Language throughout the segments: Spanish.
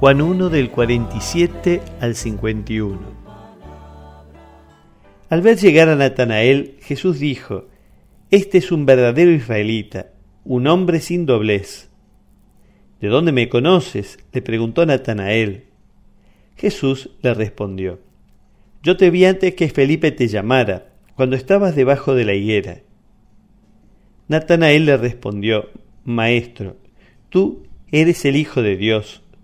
Juan 1 del 47 al 51. Al ver llegar a Natanael, Jesús dijo, Este es un verdadero israelita, un hombre sin doblez. ¿De dónde me conoces? le preguntó Natanael. Jesús le respondió, Yo te vi antes que Felipe te llamara, cuando estabas debajo de la higuera. Natanael le respondió, Maestro, tú eres el Hijo de Dios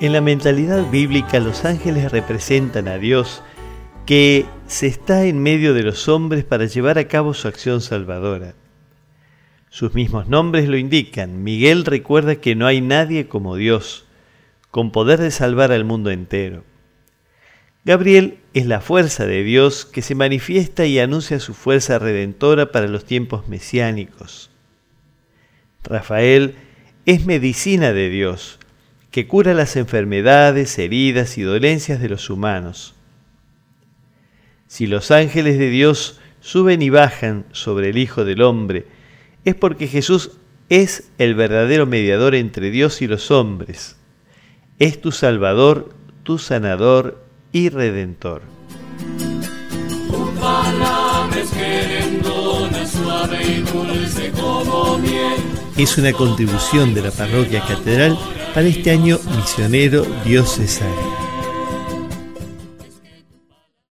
En la mentalidad bíblica los ángeles representan a Dios que se está en medio de los hombres para llevar a cabo su acción salvadora. Sus mismos nombres lo indican. Miguel recuerda que no hay nadie como Dios, con poder de salvar al mundo entero. Gabriel es la fuerza de Dios que se manifiesta y anuncia su fuerza redentora para los tiempos mesiánicos. Rafael es medicina de Dios, que cura las enfermedades, heridas y dolencias de los humanos. Si los ángeles de Dios suben y bajan sobre el Hijo del Hombre, es porque Jesús es el verdadero mediador entre Dios y los hombres. Es tu Salvador, tu sanador y redentor. Es una contribución de la parroquia catedral para este año misionero diocesano.